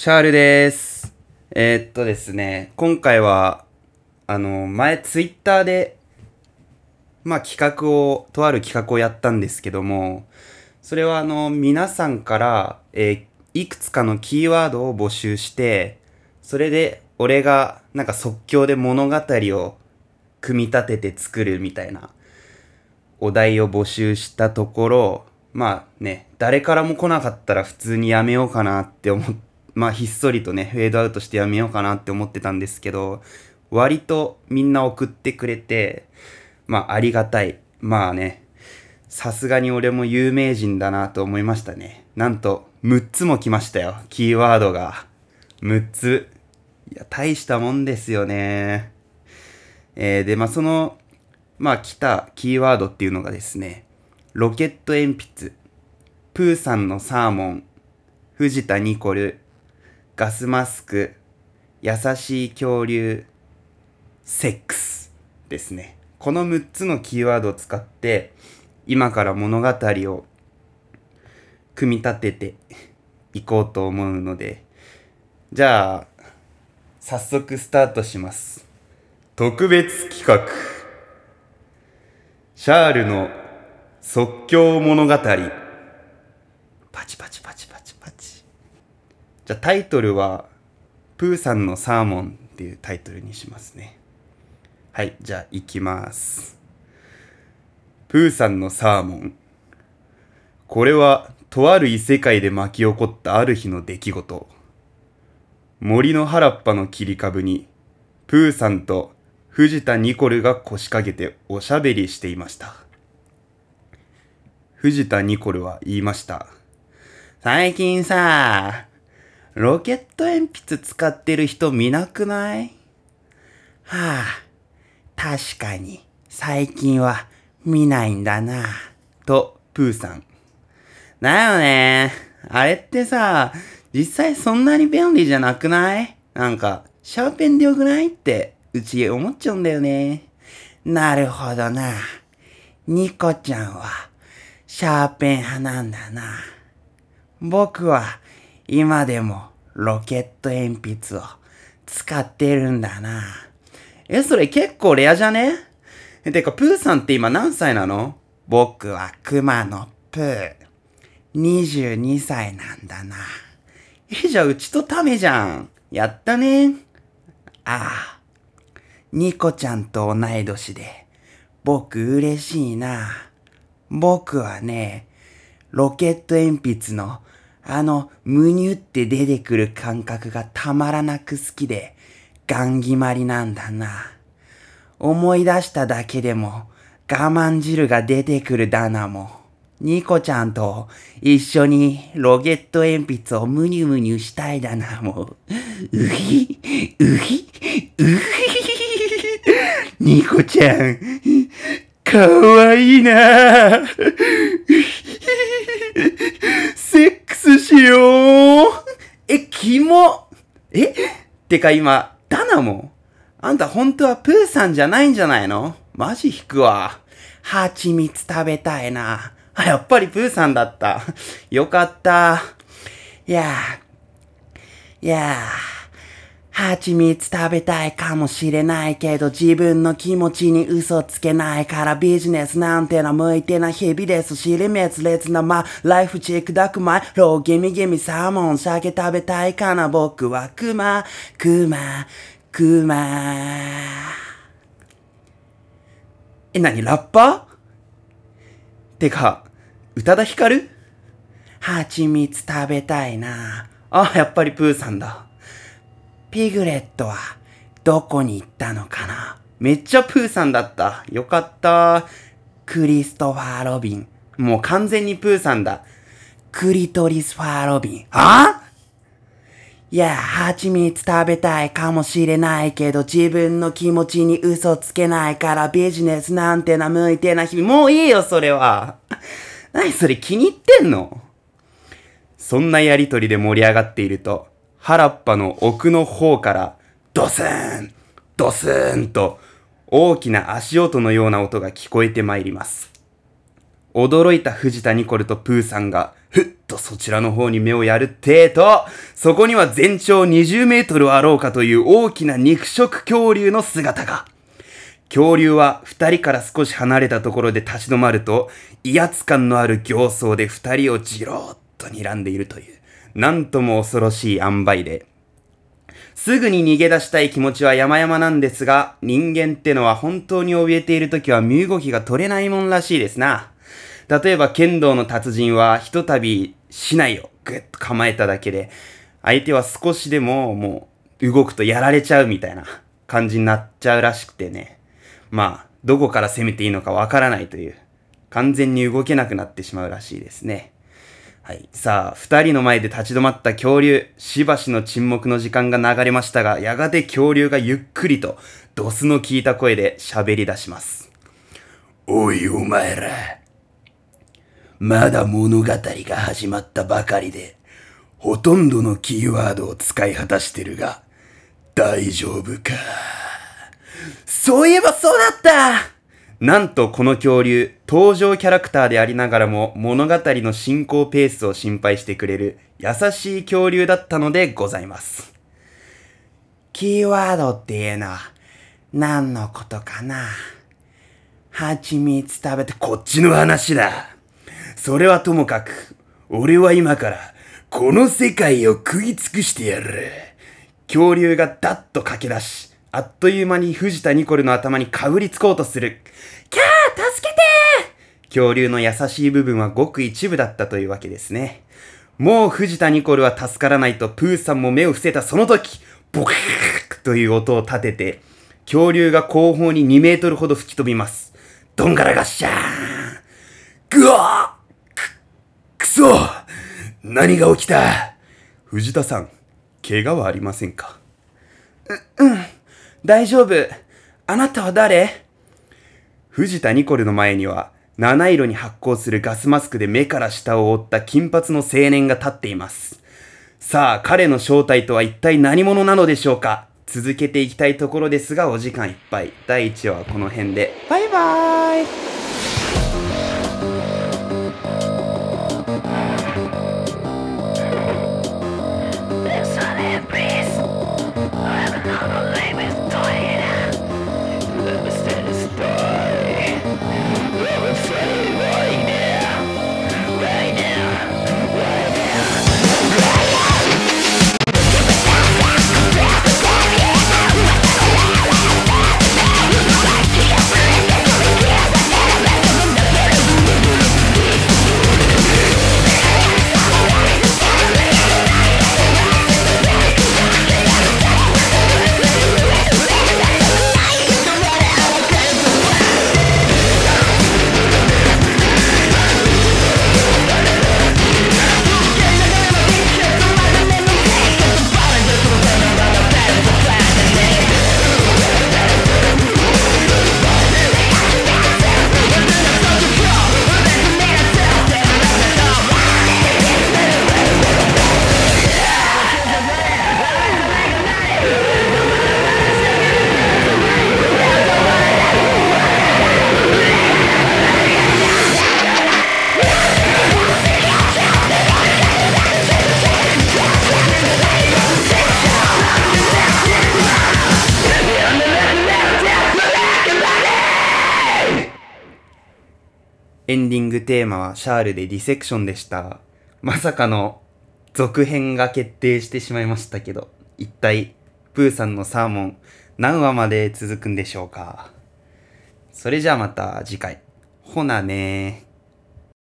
シャールです。えーっとですね、今回は、あの、前ツイッターで、まあ企画を、とある企画をやったんですけども、それはあの、皆さんから、えーいくつかのキーワードを募集して、それで俺がなんか即興で物語を組み立てて作るみたいなお題を募集したところ、まあね、誰からも来なかったら普通にやめようかなって思って、まあひっそりとね、フェードアウトしてやめようかなって思ってたんですけど、割とみんな送ってくれて、まあありがたい。まあね、さすがに俺も有名人だなと思いましたね。なんと、6つも来ましたよ。キーワードが。6つ。いや、大したもんですよね。えー、で、まあその、まあ来たキーワードっていうのがですね、ロケット鉛筆、プーさんのサーモン、藤田ニコル、ガスマスク、優しい恐竜、セックスですね。この6つのキーワードを使って、今から物語を組み立てていこうと思うので、じゃあ、早速スタートします。特別企画。シャールの即興物語。パチパチパチパチパチ。じゃあタイトルは、プーさんのサーモンっていうタイトルにしますね。はい、じゃあ行きます。プーさんのサーモン。これは、とある異世界で巻き起こったある日の出来事。森の原っぱの切り株に、プーさんと藤田ニコルが腰掛けておしゃべりしていました。藤田ニコルは言いました。最近さ、ロケット鉛筆使ってる人見なくない？はあ、確かに最近は見ないんだな。と、プーさん。だよね。あれってさ、実際そんなに便利じゃなくない？なんか、シャーペンでよくない？って、うち思っちゃうんだよね。なるほどな。ニコちゃんは、シャーペン派なんだな。僕は、今でも、ロケット鉛筆を使ってるんだな。え、それ結構レアじゃね？てか、プーさんって今何歳なの？僕は熊のプー。22歳なんだな。え、じゃあうちとタメじゃん。やったね。ああ。ニコちゃんと同い年で、僕嬉しいな。僕はね、ロケット鉛筆のあのむにゅって出てくる感覚がたまらなく好きで、ガン決まりなんだな。思い出しただけでも我慢汁が出てくるだなも。ニコちゃんと一緒にロケット鉛筆をむにゅむにゅしたいだなもう。うひ、うひ、うひ。ニコちゃん、かわいいなセックスしようえ、キえ？ってか今、ダナもあんた本当はプーさんじゃないんじゃないの？マジ引くわ。蜂蜜食べたいな。あ、やっぱりプーさんだった。よかった。いやー、いやー。蜂蜜食べたいかもしれないけど自分の気持ちに嘘つけないからビジネスなんての向いてない日々ですし、滅裂なま、ライフチェックダクマイ、ローギミギミサーモン、鮭食べたいかな僕はクマ、クマ、クマ。え、なにラッパ？ーてか、宇多田ヒカル？蜂蜜食べたいな。あ、やっぱりプーさんだ。ピグレットはどこに行ったのかな？めっちゃプーさんだった。よかった。クリストファー・ロビン。もう完全にプーさんだ。クリトリス・ファー・ロビン。はいや、蜂蜜食べたいかもしれないけど自分の気持ちに嘘つけないからビジネスなんてな向いてな日々。もういいよ、それは。何それ気に入ってんの？そんなやりとりで盛り上がっていると、原っぱの奥の方から、ドスーンドスーンと、大きな足音のような音が聞こえてまいります。驚いた藤田ニコルとプーさんが、ふっとそちらの方に目をやるってと、そこには全長20メートルあろうかという大きな肉食恐竜の姿が。恐竜は二人から少し離れたところで立ち止まると、威圧感のある形相で二人をじろーっと睨んでいるという、なんとも恐ろしい塩梅で、すぐに逃げ出したい気持ちは山々なんですが、人間ってのは本当に怯えている時は身動きが取れないもんらしいですな。例えば剣道の達人はひとたび市内をぐっと構えただけで、相手は少しでももう動くとやられちゃうみたいな感じになっちゃうらしくてね。まあ、どこから攻めていいのかわからないという、完全に動けなくなってしまうらしいですね。はい。さあ、二人の前で立ち止まった恐竜、しばしの沈黙の時間が流れましたが、やがて恐竜がゆっくりと、ドスの効いた声で喋り出します。おいお前ら。まだ物語が始まったばかりで、ほとんどのキーワードを使い果たしてるが、大丈夫か。そういえばそうだったなんとこの恐竜、登場キャラクターでありながらも物語の進行ペースを心配してくれる優しい恐竜だったのでございます。キーワードっていうのは何のことかな？蜂蜜食べてこっちの話だ。それはともかく、俺は今からこの世界を食い尽くしてやる。恐竜がダッと駆け出し、あっという間に藤田ニコルの頭にかぶりつこうとする。キャー助けて恐竜の優しい部分はごく一部だったというわけですね。もう藤田ニコルは助からないとプーさんも目を伏せたその時、ボクッという音を立てて、恐竜が後方に2メートルほど吹き飛びます。どんがらがっしゃーぐわく、くそ何が起きた？藤田さん、怪我はありませんか？う、うん。大丈夫。あなたは誰？藤田ニコルの前には、七色に発光するガスマスクで目から下を覆った金髪の青年が立っています。さあ、彼の正体とは一体何者なのでしょうか？続けていきたいところですが、お時間いっぱい。第1話はこの辺で。バイバーイエンディングテーマはシャールでディセクションでした。まさかの続編が決定してしまいましたけど、一体、プーさんのサーモン何話まで続くんでしょうか？それじゃあまた次回。ほなね